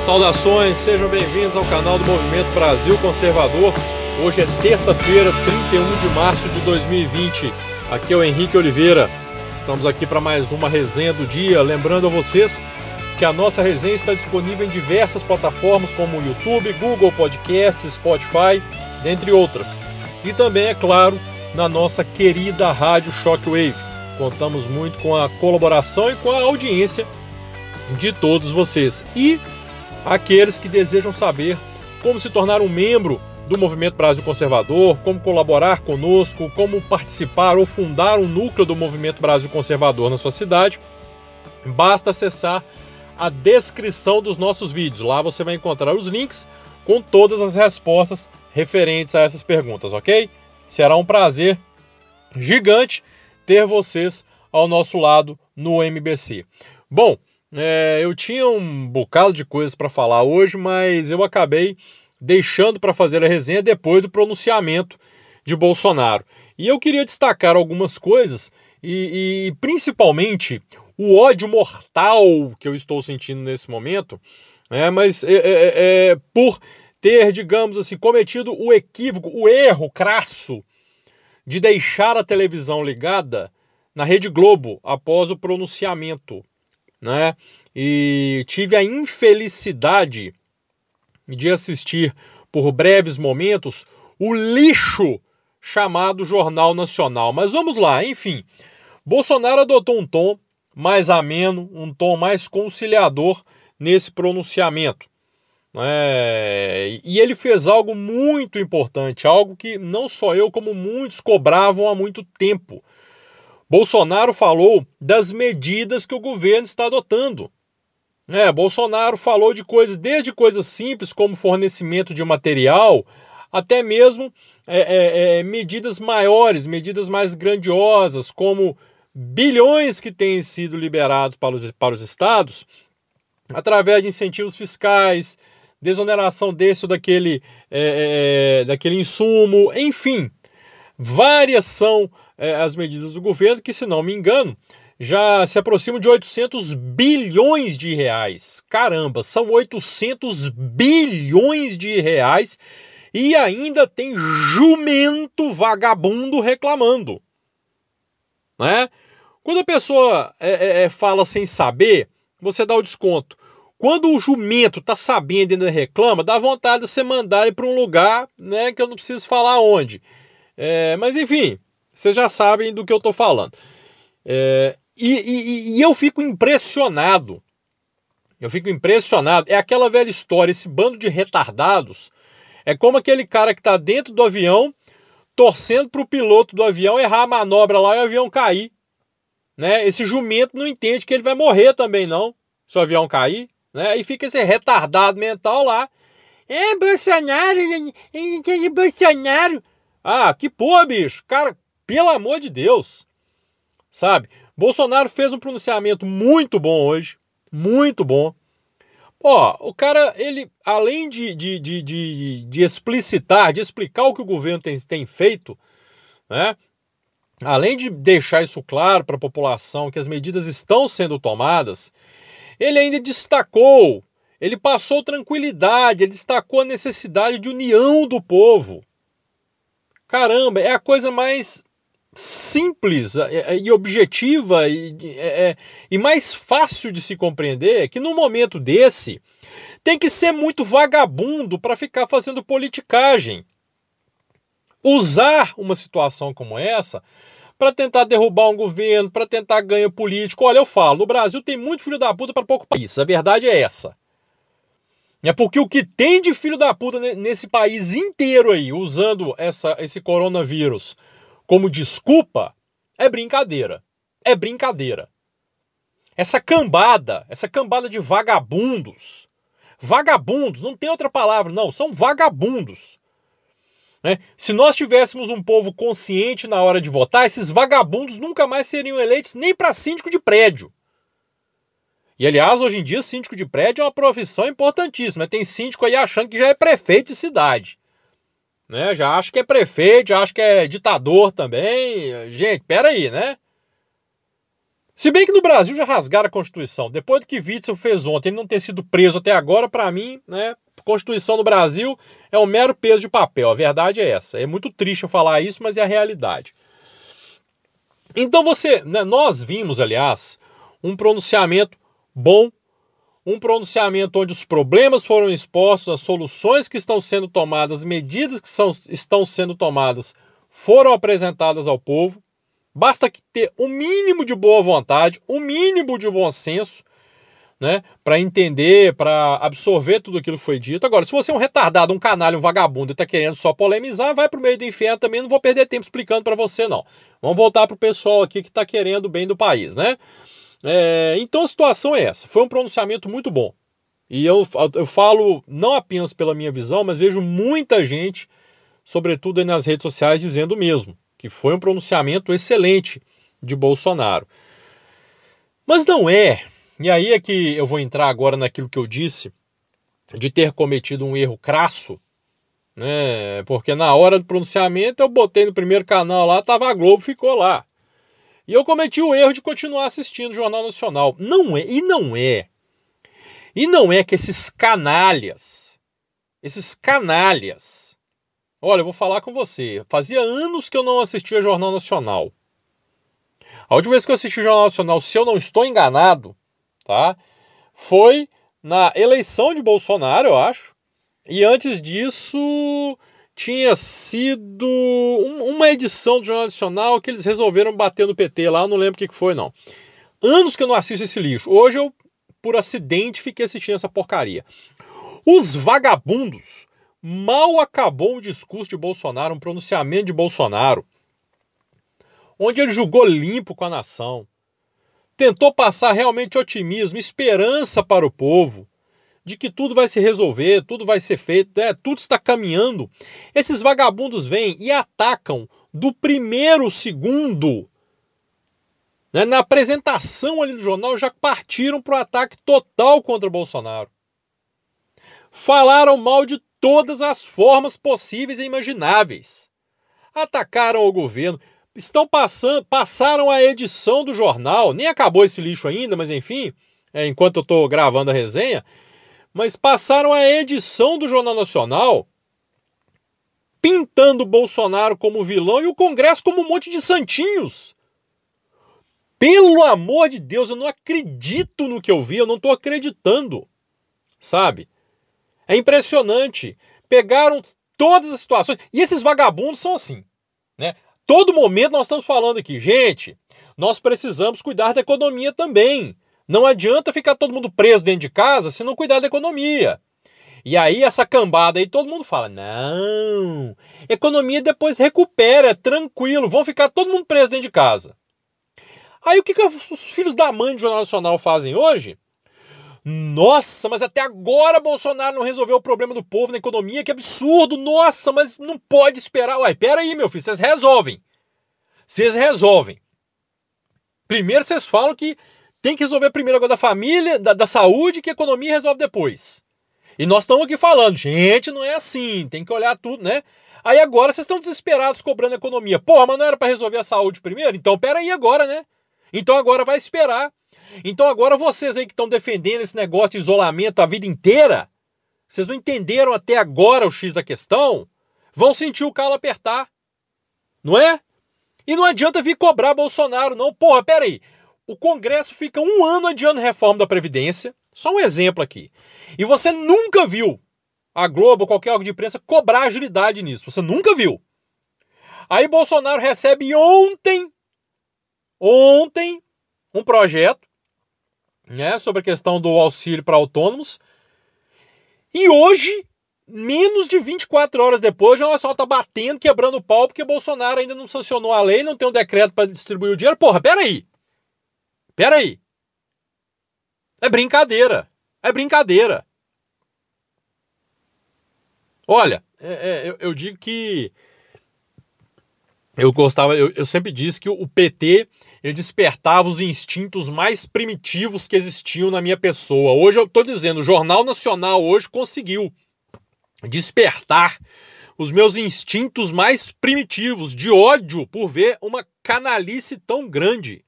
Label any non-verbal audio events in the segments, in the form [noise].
Saudações, sejam bem-vindos ao canal do Movimento Brasil Conservador. Hoje é terça-feira, 31 de março de 2020. Aqui é o Henrique Oliveira. Estamos aqui para mais uma resenha do dia. Lembrando a vocês que a nossa resenha está disponível em diversas plataformas como YouTube, Google Podcasts, Spotify, dentre outras. E também, é claro, na nossa querida Rádio Shockwave. Contamos muito com a colaboração e com a audiência de todos vocês. E aqueles que desejam saber como se tornar um membro do Movimento Brasil Conservador, como colaborar conosco, como participar ou fundar um núcleo do Movimento Brasil Conservador na sua cidade, basta acessar a descrição dos nossos vídeos. Lá você vai encontrar os links com todas as respostas referentes a essas perguntas, ok? Será um prazer gigante ter vocês ao nosso lado no MBC. Bom, é, eu tinha um bocado de coisas para falar hoje, mas eu acabei deixando para fazer a resenha depois do pronunciamento de Bolsonaro. E eu queria destacar algumas coisas e, e principalmente o ódio mortal que eu estou sentindo nesse momento, né, mas é, é, é, por ter, digamos assim, cometido o equívoco, o erro crasso de deixar a televisão ligada na Rede Globo após o pronunciamento né? E tive a infelicidade de assistir por breves momentos o lixo chamado Jornal Nacional. Mas vamos lá, enfim. Bolsonaro adotou um tom mais ameno, um tom mais conciliador nesse pronunciamento. É, e ele fez algo muito importante, algo que não só eu, como muitos cobravam há muito tempo. Bolsonaro falou das medidas que o governo está adotando. É, Bolsonaro falou de coisas, desde coisas simples como fornecimento de material, até mesmo é, é, é, medidas maiores, medidas mais grandiosas, como bilhões que têm sido liberados para os, para os estados através de incentivos fiscais, desoneração desse ou daquele, é, é, daquele insumo, enfim, várias são é, as medidas do governo, que, se não me engano, já se aproximam de 800 bilhões de reais. Caramba, são 800 bilhões de reais e ainda tem jumento vagabundo reclamando. Né? Quando a pessoa é, é, é fala sem saber, você dá o desconto. Quando o jumento tá sabendo e ainda reclama, dá vontade de você mandar ele para um lugar né, que eu não preciso falar onde. É, mas enfim, vocês já sabem do que eu estou falando. É, e, e, e eu fico impressionado. Eu fico impressionado. É aquela velha história, esse bando de retardados. É como aquele cara que está dentro do avião, torcendo para o piloto do avião errar a manobra lá e o avião cair. Né? Esse jumento não entende que ele vai morrer também, não, se o avião cair. Né? E fica esse retardado mental lá. É, Bolsonaro, é, Bolsonaro. Ah, que porra, bicho. Cara, pelo amor de Deus. Sabe? Bolsonaro fez um pronunciamento muito bom hoje. Muito bom. Ó, o cara, ele, além de, de, de, de, de explicitar, de explicar o que o governo tem, tem feito, né? Além de deixar isso claro para a população que as medidas estão sendo tomadas, ele ainda destacou, ele passou tranquilidade, ele destacou a necessidade de união do povo. Caramba, é a coisa mais simples é, é, e objetiva e, é, e mais fácil de se compreender que no momento desse tem que ser muito vagabundo para ficar fazendo politicagem. Usar uma situação como essa para tentar derrubar um governo, para tentar ganho político. Olha, eu falo, no Brasil tem muito filho da puta para pouco país. A verdade é essa. É porque o que tem de filho da puta nesse país inteiro aí, usando essa, esse coronavírus como desculpa é brincadeira. É brincadeira. Essa cambada, essa cambada de vagabundos, vagabundos, não tem outra palavra, não, são vagabundos. Né? Se nós tivéssemos um povo consciente na hora de votar, esses vagabundos nunca mais seriam eleitos nem para síndico de prédio. E aliás, hoje em dia, síndico de prédio é uma profissão importantíssima. Tem síndico aí achando que já é prefeito de cidade né? Já acho que é prefeito, já acho que é ditador também. Gente, peraí, né? Se bem que no Brasil já rasgaram a Constituição. Depois do que Witzel fez ontem, ele não ter sido preso até agora, para mim, né? Constituição do Brasil é um mero peso de papel. A verdade é essa. É muito triste eu falar isso, mas é a realidade. Então você, né, nós vimos, aliás, um pronunciamento bom, um pronunciamento onde os problemas foram expostos, as soluções que estão sendo tomadas, as medidas que são, estão sendo tomadas foram apresentadas ao povo. Basta ter o um mínimo de boa vontade, o um mínimo de bom senso, né, para entender, para absorver tudo aquilo que foi dito. Agora, se você é um retardado, um canalha, um vagabundo e está querendo só polemizar, vai para o meio do inferno também. Não vou perder tempo explicando para você, não. Vamos voltar para o pessoal aqui que está querendo o bem do país, né? É, então a situação é essa. Foi um pronunciamento muito bom. E eu, eu falo não apenas pela minha visão, mas vejo muita gente, sobretudo nas redes sociais, dizendo o mesmo que foi um pronunciamento excelente de Bolsonaro. Mas não é, e aí é que eu vou entrar agora naquilo que eu disse, de ter cometido um erro crasso, né? Porque na hora do pronunciamento eu botei no primeiro canal lá, tava a Globo, ficou lá. E eu cometi o erro de continuar assistindo o Jornal Nacional. Não é, e não é. E não é que esses canalhas, esses canalhas Olha, eu vou falar com você. Fazia anos que eu não assistia Jornal Nacional. A última vez que eu assisti Jornal Nacional, se eu não estou enganado, tá? Foi na eleição de Bolsonaro, eu acho. E antes disso, tinha sido uma edição do Jornal Nacional que eles resolveram bater no PT lá, não lembro o que foi, não. Anos que eu não assisto esse lixo. Hoje eu, por acidente, fiquei assistindo essa porcaria. Os vagabundos Mal acabou o discurso de Bolsonaro, um pronunciamento de Bolsonaro, onde ele julgou limpo com a nação, tentou passar realmente otimismo, esperança para o povo, de que tudo vai se resolver, tudo vai ser feito, é, tudo está caminhando. Esses vagabundos vêm e atacam do primeiro segundo. Né, na apresentação ali do jornal, já partiram para o ataque total contra Bolsonaro. Falaram mal de todas as formas possíveis e imagináveis. Atacaram o governo, estão passando, passaram a edição do jornal, nem acabou esse lixo ainda, mas enfim, é, enquanto eu estou gravando a resenha, mas passaram a edição do Jornal Nacional pintando Bolsonaro como vilão e o Congresso como um monte de santinhos. Pelo amor de Deus, eu não acredito no que eu vi, eu não estou acreditando. Sabe? É impressionante. Pegaram todas as situações. E esses vagabundos são assim. Né? Todo momento nós estamos falando aqui, gente, nós precisamos cuidar da economia também. Não adianta ficar todo mundo preso dentro de casa se não cuidar da economia. E aí essa cambada aí todo mundo fala: "Não, economia depois recupera, é tranquilo, vão ficar todo mundo preso dentro de casa". Aí o que, que os filhos da mãe do Jornal Nacional fazem hoje? Nossa, mas até agora Bolsonaro não resolveu o problema do povo na economia, que absurdo! Nossa, mas não pode esperar. Uai, pera aí, meu filho, vocês resolvem. Vocês resolvem. Primeiro vocês falam que tem que resolver primeiro agora da família, da, da saúde, que a economia resolve depois. E nós estamos aqui falando, gente, não é assim, tem que olhar tudo, né? Aí agora vocês estão desesperados cobrando a economia. Porra, mas não era para resolver a saúde primeiro? Então pera aí agora, né? Então agora vai esperar. Então agora vocês aí que estão defendendo esse negócio de isolamento a vida inteira, vocês não entenderam até agora o X da questão, vão sentir o calo apertar. Não é? E não adianta vir cobrar Bolsonaro, não. Porra, peraí. O Congresso fica um ano adiando reforma da Previdência. Só um exemplo aqui. E você nunca viu a Globo qualquer órgão de imprensa cobrar agilidade nisso. Você nunca viu. Aí Bolsonaro recebe ontem, ontem, um projeto né, sobre a questão do auxílio para autônomos. E hoje, menos de 24 horas depois, o Jornal Nacional está batendo, quebrando o pau, porque Bolsonaro ainda não sancionou a lei, não tem um decreto para distribuir o dinheiro. Porra, peraí. Peraí. É brincadeira. É brincadeira. Olha, é, é, eu, eu, digo que eu gostava, eu, eu sempre disse que o PT ele despertava os instintos mais primitivos que existiam na minha pessoa. Hoje eu estou dizendo, o Jornal Nacional hoje conseguiu despertar os meus instintos mais primitivos de ódio por ver uma canalice tão grande.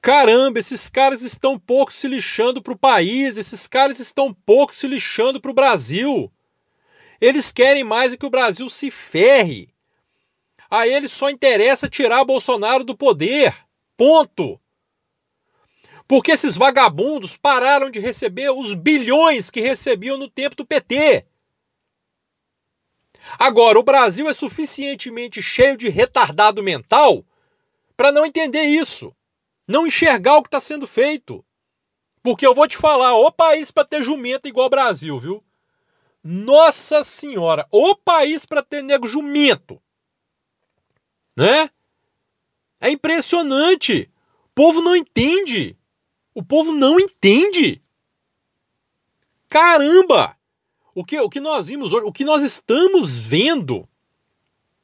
Caramba, esses caras estão pouco se lixando para o país, esses caras estão pouco se lixando para o Brasil. Eles querem mais é que o Brasil se ferre. A eles só interessa tirar Bolsonaro do poder. Ponto. Porque esses vagabundos pararam de receber os bilhões que recebiam no tempo do PT. Agora, o Brasil é suficientemente cheio de retardado mental para não entender isso, não enxergar o que está sendo feito. Porque eu vou te falar, o país para ter jumenta igual o Brasil, viu? Nossa Senhora, o país para ter nego jumento. Né? É impressionante. O povo não entende. O povo não entende. Caramba! O que, o que nós vimos hoje, o que nós estamos vendo,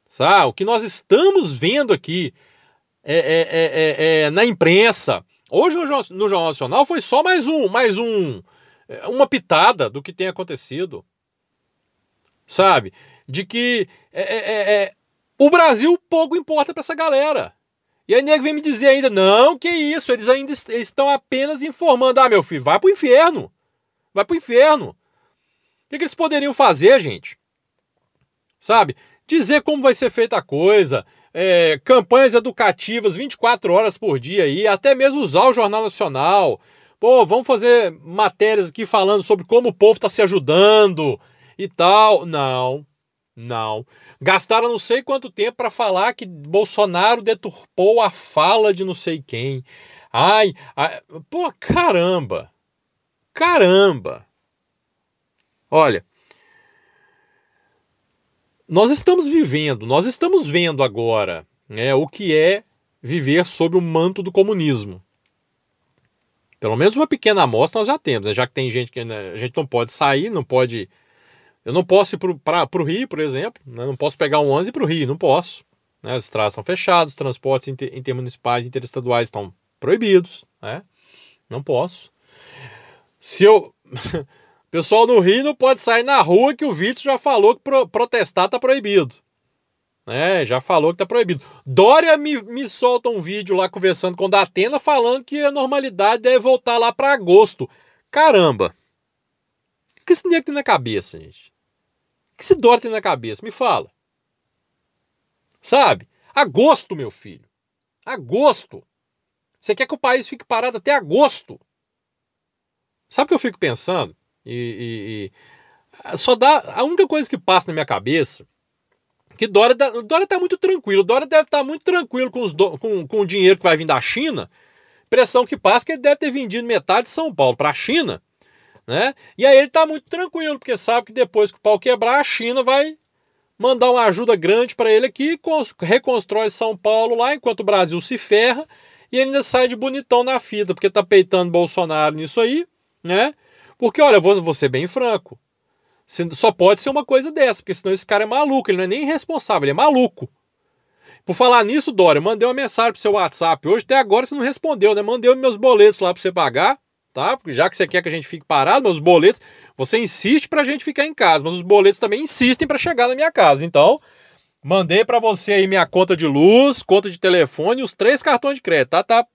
sabe? O que nós estamos vendo aqui é, é, é, é na imprensa. Hoje no, no Jornal Nacional foi só mais um, mais um, uma pitada do que tem acontecido. Sabe? De que é, o Brasil pouco importa para essa galera. E aí nego vem me dizer ainda, não, que isso, eles ainda estão apenas informando. Ah, meu filho, vai pro inferno. Vai pro inferno. O que, que eles poderiam fazer, gente? Sabe? Dizer como vai ser feita a coisa, é, campanhas educativas 24 horas por dia aí, até mesmo usar o Jornal Nacional. Pô, vamos fazer matérias aqui falando sobre como o povo está se ajudando e tal. Não, não. Gastaram não sei quanto tempo para falar que Bolsonaro deturpou a fala de não sei quem. Ai, ai pô, caramba. Caramba. Olha, nós estamos vivendo, nós estamos vendo agora né, o que é viver sob o manto do comunismo. Pelo menos uma pequena amostra nós já temos, né? já que tem gente que né, a gente não pode sair, não pode. Eu não posso ir para o Rio, por exemplo, né? não posso pegar um ônibus e ir para o Rio, não posso. Né? As estradas estão fechadas, os transportes inter, intermunicipais, interestaduais estão proibidos, né? não posso. Se eu. [laughs] Pessoal no Rio não pode sair na rua que o Vitor já falou que pro, protestar tá proibido. É, já falou que tá proibido. Dória me, me solta um vídeo lá conversando com o Datena falando que a normalidade deve voltar lá para agosto. Caramba! O que esse nego tem na cabeça, gente? O que esse Dória tem na cabeça? Me fala. Sabe? Agosto, meu filho. Agosto. Você quer que o país fique parado até agosto? Sabe o que eu fico pensando? E, e, e, só dá. A única coisa que passa na minha cabeça que Dória, Dória tá muito tranquilo. Dória deve estar tá muito tranquilo com, os do, com, com o dinheiro que vai vir da China. Pressão que passa que ele deve ter vendido metade de São Paulo para a China. Né? E aí ele está muito tranquilo, porque sabe que depois que o pau quebrar, a China vai mandar uma ajuda grande para ele aqui, reconstrói São Paulo lá, enquanto o Brasil se ferra, e ele ainda sai de bonitão na fita, porque tá peitando Bolsonaro nisso aí, né? Porque, olha, vou, vou ser bem franco. Só pode ser uma coisa dessa, porque senão esse cara é maluco, ele não é nem responsável, ele é maluco. Por falar nisso, Dória, mandei uma mensagem pro seu WhatsApp hoje, até agora você não respondeu, né? Mandei meus boletos lá para você pagar, tá? Porque já que você quer que a gente fique parado, meus boletos, você insiste pra gente ficar em casa, mas os boletos também insistem para chegar na minha casa. Então, mandei para você aí minha conta de luz, conta de telefone os três cartões de crédito, tá? tá?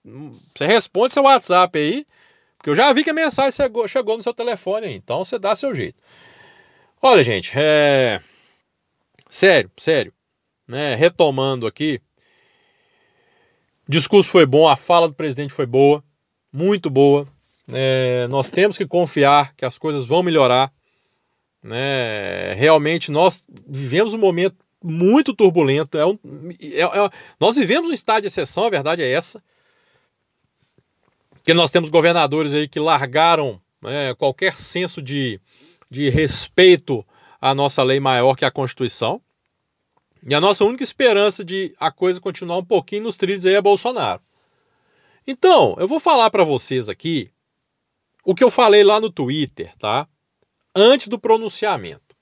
Você responde seu WhatsApp aí porque eu já vi que a mensagem chegou, no seu telefone aí, então você dá seu jeito. Olha, gente, é. Sério, sério. Né? Retomando aqui. O discurso foi bom, a fala do presidente foi boa, muito boa. É, nós temos que confiar que as coisas vão melhorar. Né? Realmente nós vivemos um momento muito turbulento. É um, é, é, nós vivemos um estado de exceção, a verdade é essa. Porque nós temos governadores aí que largaram né, qualquer senso de, de respeito à nossa lei maior que a Constituição. E a nossa única esperança de a coisa continuar um pouquinho nos trilhos aí é Bolsonaro. Então, eu vou falar para vocês aqui o que eu falei lá no Twitter, tá? Antes do pronunciamento.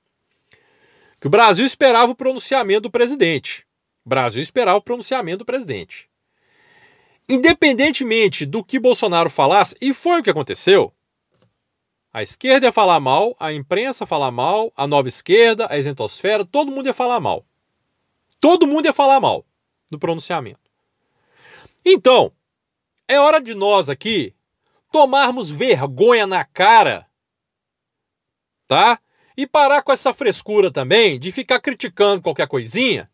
Que o Brasil esperava o pronunciamento do presidente. O Brasil esperava o pronunciamento do presidente independentemente do que Bolsonaro falasse, e foi o que aconteceu, a esquerda ia falar mal, a imprensa ia falar mal, a nova esquerda, a isentosfera, todo mundo ia falar mal. Todo mundo ia falar mal do pronunciamento. Então, é hora de nós aqui tomarmos vergonha na cara, tá? E parar com essa frescura também de ficar criticando qualquer coisinha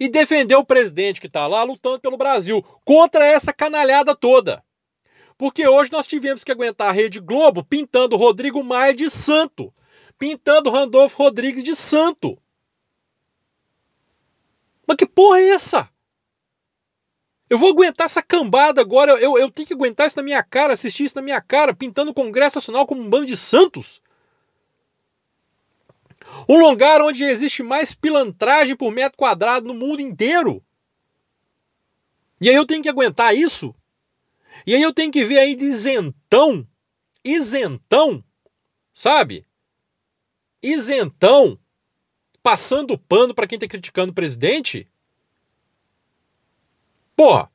e defender o presidente que está lá lutando pelo Brasil contra essa canalhada toda. Porque hoje nós tivemos que aguentar a Rede Globo pintando Rodrigo Maia de santo, pintando Randolfo Rodrigues de santo. Mas que porra é essa? Eu vou aguentar essa cambada agora, eu, eu tenho que aguentar isso na minha cara, assistir isso na minha cara, pintando o Congresso Nacional como um bando de santos? Um lugar onde existe mais pilantragem por metro quadrado no mundo inteiro. E aí eu tenho que aguentar isso? E aí eu tenho que ver aí de isentão, isentão, sabe? Isentão, passando pano para quem está criticando o presidente? Porra!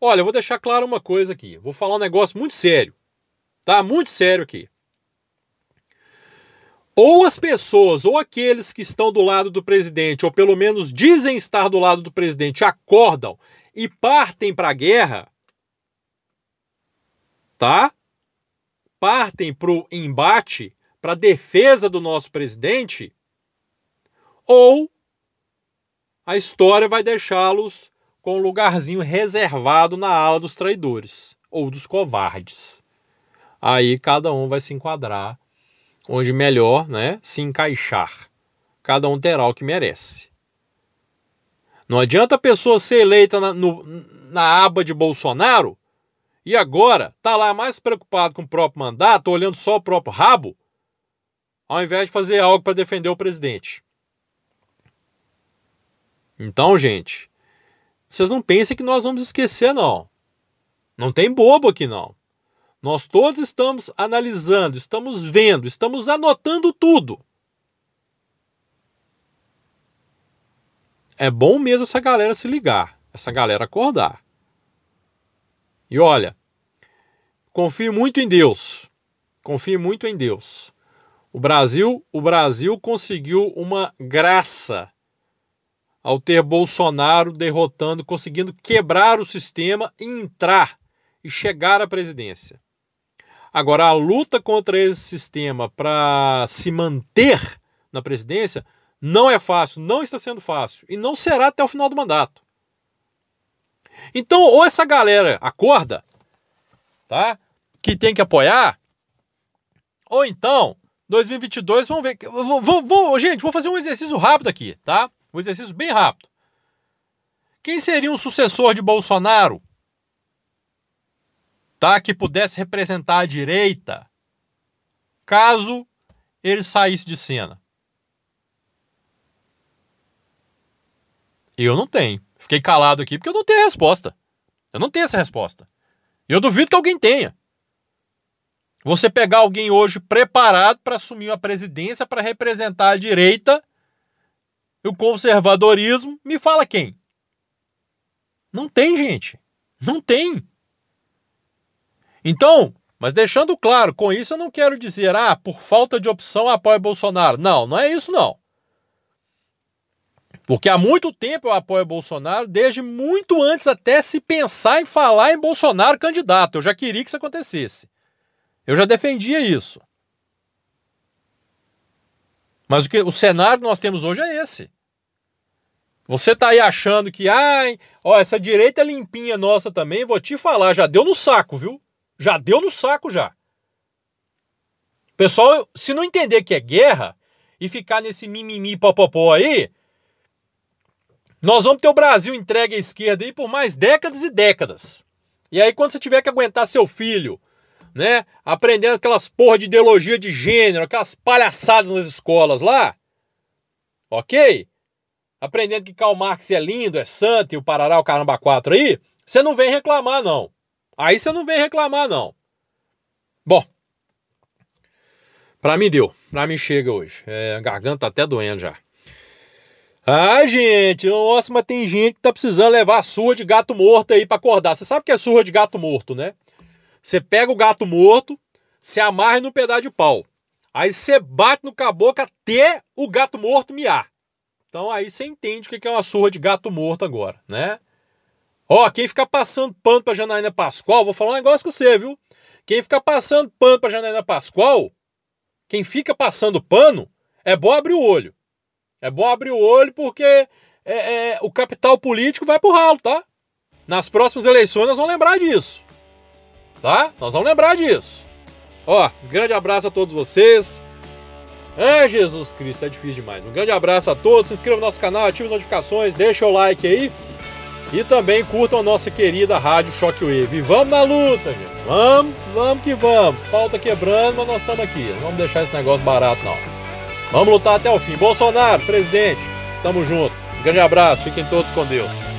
Olha, eu vou deixar claro uma coisa aqui. Vou falar um negócio muito sério. Tá? Muito sério aqui. Ou as pessoas, ou aqueles que estão do lado do presidente, ou pelo menos dizem estar do lado do presidente, acordam e partem para a guerra, tá? Partem para o embate, para a defesa do nosso presidente, ou a história vai deixá-los com um lugarzinho reservado na ala dos traidores ou dos covardes. Aí cada um vai se enquadrar onde melhor né, se encaixar. Cada um terá o que merece. Não adianta a pessoa ser eleita na, no, na aba de Bolsonaro e agora tá lá mais preocupado com o próprio mandato, olhando só o próprio rabo, ao invés de fazer algo para defender o presidente. Então, gente, vocês não pensem que nós vamos esquecer, não. Não tem bobo aqui, não. Nós todos estamos analisando, estamos vendo, estamos anotando tudo. É bom mesmo essa galera se ligar, essa galera acordar. E olha, confie muito em Deus. Confie muito em Deus. O Brasil, o Brasil conseguiu uma graça ao ter Bolsonaro derrotando, conseguindo quebrar o sistema e entrar e chegar à presidência. Agora, a luta contra esse sistema para se manter na presidência não é fácil, não está sendo fácil e não será até o final do mandato. Então, ou essa galera acorda, tá? Que tem que apoiar, ou então, 2022, vamos ver. Vou, vou, vou, gente, vou fazer um exercício rápido aqui, tá? Um exercício bem rápido. Quem seria um sucessor de Bolsonaro? Tá? Que pudesse representar a direita caso ele saísse de cena. Eu não tenho. Fiquei calado aqui porque eu não tenho resposta. Eu não tenho essa resposta. Eu duvido que alguém tenha. Você pegar alguém hoje preparado para assumir a presidência para representar a direita o conservadorismo, me fala quem? Não tem, gente. Não tem. Então, mas deixando claro, com isso eu não quero dizer, ah, por falta de opção apoio Bolsonaro. Não, não é isso não. Porque há muito tempo eu apoio Bolsonaro, desde muito antes até se pensar em falar em Bolsonaro candidato. Eu já queria que isso acontecesse. Eu já defendia isso. Mas o, que, o cenário que nós temos hoje é esse. Você tá aí achando que, ai, ó, essa direita limpinha nossa também, vou te falar, já deu no saco, viu? Já deu no saco já. Pessoal, se não entender que é guerra e ficar nesse mimimi popopó aí, nós vamos ter o Brasil entregue à esquerda aí por mais décadas e décadas. E aí quando você tiver que aguentar seu filho né? Aprendendo aquelas porra de ideologia de gênero, aquelas palhaçadas nas escolas lá. Ok? Aprendendo que Karl Marx é lindo, é santo e o Parará, o Caramba 4 aí. Você não vem reclamar, não. Aí você não vem reclamar, não. Bom. Pra mim deu. Pra mim chega hoje. É, a garganta tá até doendo já. Ah, gente, nossa, mas tem gente que tá precisando levar surra de gato morto aí para acordar. Você sabe que é surra de gato morto, né? Você pega o gato morto, se amarra no pedaço de pau. Aí você bate no caboclo até o gato morto miar. Então aí você entende o que é uma surra de gato morto agora, né? Ó, quem ficar passando pano pra Janaína Pascoal, vou falar um negócio com você, viu? Quem ficar passando pano pra Janaína Pascoal, quem fica passando pano, é bom abrir o olho. É bom abrir o olho porque é, é, o capital político vai pro ralo, tá? Nas próximas eleições nós vamos lembrar disso. Tá? Nós vamos lembrar disso. Ó, grande abraço a todos vocês. É, Jesus Cristo, é difícil demais. Um grande abraço a todos. Se inscreva no nosso canal, ative as notificações, deixa o like aí. E também curtam a nossa querida Rádio Shockwave. E vamos na luta, gente. Vamos, vamos que vamos. Pau tá quebrando, mas nós estamos aqui. Não vamos deixar esse negócio barato, não. Vamos lutar até o fim. Bolsonaro, presidente, tamo junto. Um grande abraço, fiquem todos com Deus.